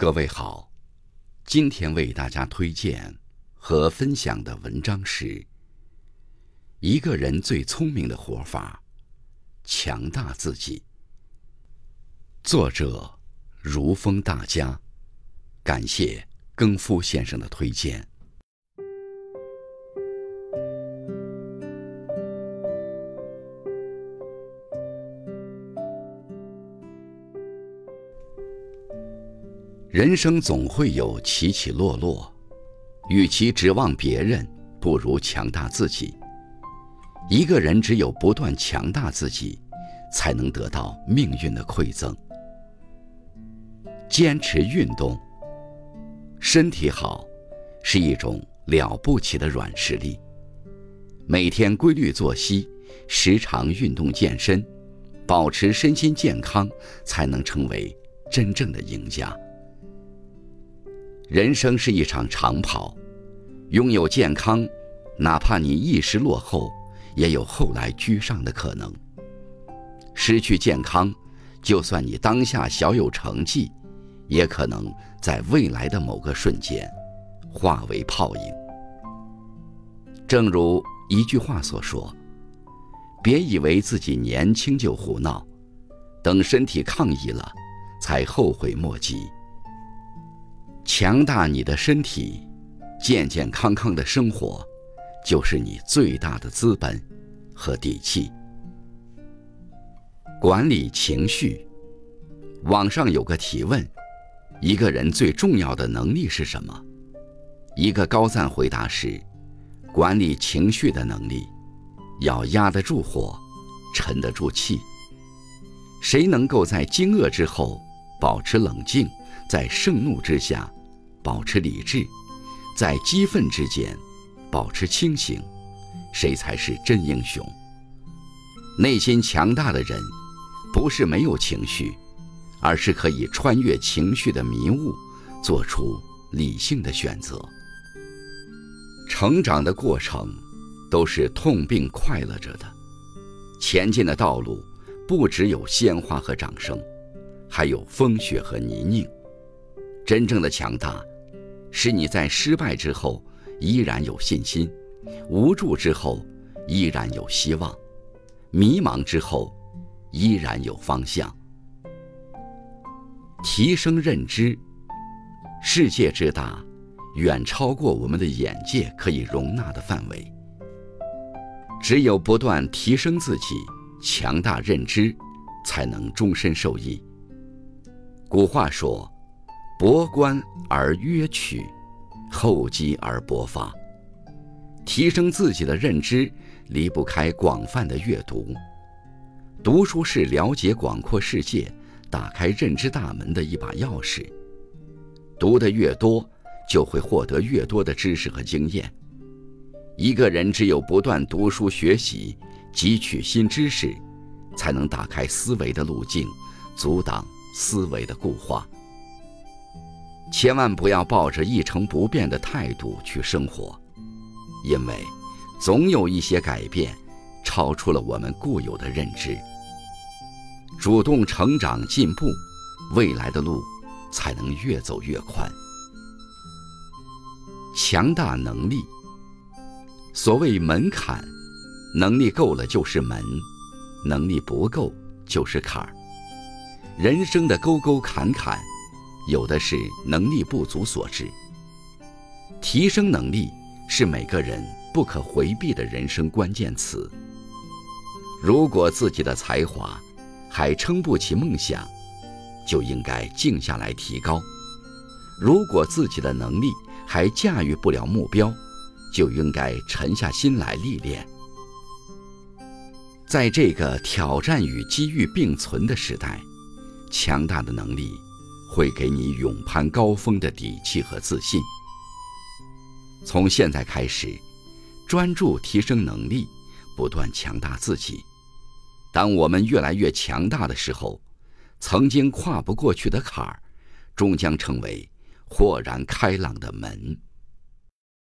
各位好，今天为大家推荐和分享的文章是《一个人最聪明的活法：强大自己》。作者如风大家，感谢更夫先生的推荐。人生总会有起起落落，与其指望别人，不如强大自己。一个人只有不断强大自己，才能得到命运的馈赠。坚持运动，身体好是一种了不起的软实力。每天规律作息，时常运动健身，保持身心健康，才能成为真正的赢家。人生是一场长跑，拥有健康，哪怕你一时落后，也有后来居上的可能。失去健康，就算你当下小有成绩，也可能在未来的某个瞬间，化为泡影。正如一句话所说：“别以为自己年轻就胡闹，等身体抗议了，才后悔莫及。”强大你的身体，健健康康的生活，就是你最大的资本和底气。管理情绪，网上有个提问：一个人最重要的能力是什么？一个高赞回答是：管理情绪的能力，要压得住火，沉得住气。谁能够在惊愕之后保持冷静，在盛怒之下？保持理智，在激愤之间保持清醒，谁才是真英雄？内心强大的人，不是没有情绪，而是可以穿越情绪的迷雾，做出理性的选择。成长的过程都是痛并快乐着的，前进的道路不只有鲜花和掌声，还有风雪和泥泞。真正的强大。使你在失败之后依然有信心，无助之后依然有希望，迷茫之后依然有方向。提升认知，世界之大，远超过我们的眼界可以容纳的范围。只有不断提升自己，强大认知，才能终身受益。古话说。博观而约取，厚积而薄发。提升自己的认知，离不开广泛的阅读。读书是了解广阔世界、打开认知大门的一把钥匙。读得越多，就会获得越多的知识和经验。一个人只有不断读书学习，汲取新知识，才能打开思维的路径，阻挡思维的固化。千万不要抱着一成不变的态度去生活，因为总有一些改变超出了我们固有的认知。主动成长进步，未来的路才能越走越宽。强大能力，所谓门槛，能力够了就是门，能力不够就是坎儿。人生的沟沟坎坎。有的是能力不足所致。提升能力是每个人不可回避的人生关键词。如果自己的才华还撑不起梦想，就应该静下来提高；如果自己的能力还驾驭不了目标，就应该沉下心来历练。在这个挑战与机遇并存的时代，强大的能力。会给你勇攀高峰的底气和自信。从现在开始，专注提升能力，不断强大自己。当我们越来越强大的时候，曾经跨不过去的坎儿，终将成为豁然开朗的门。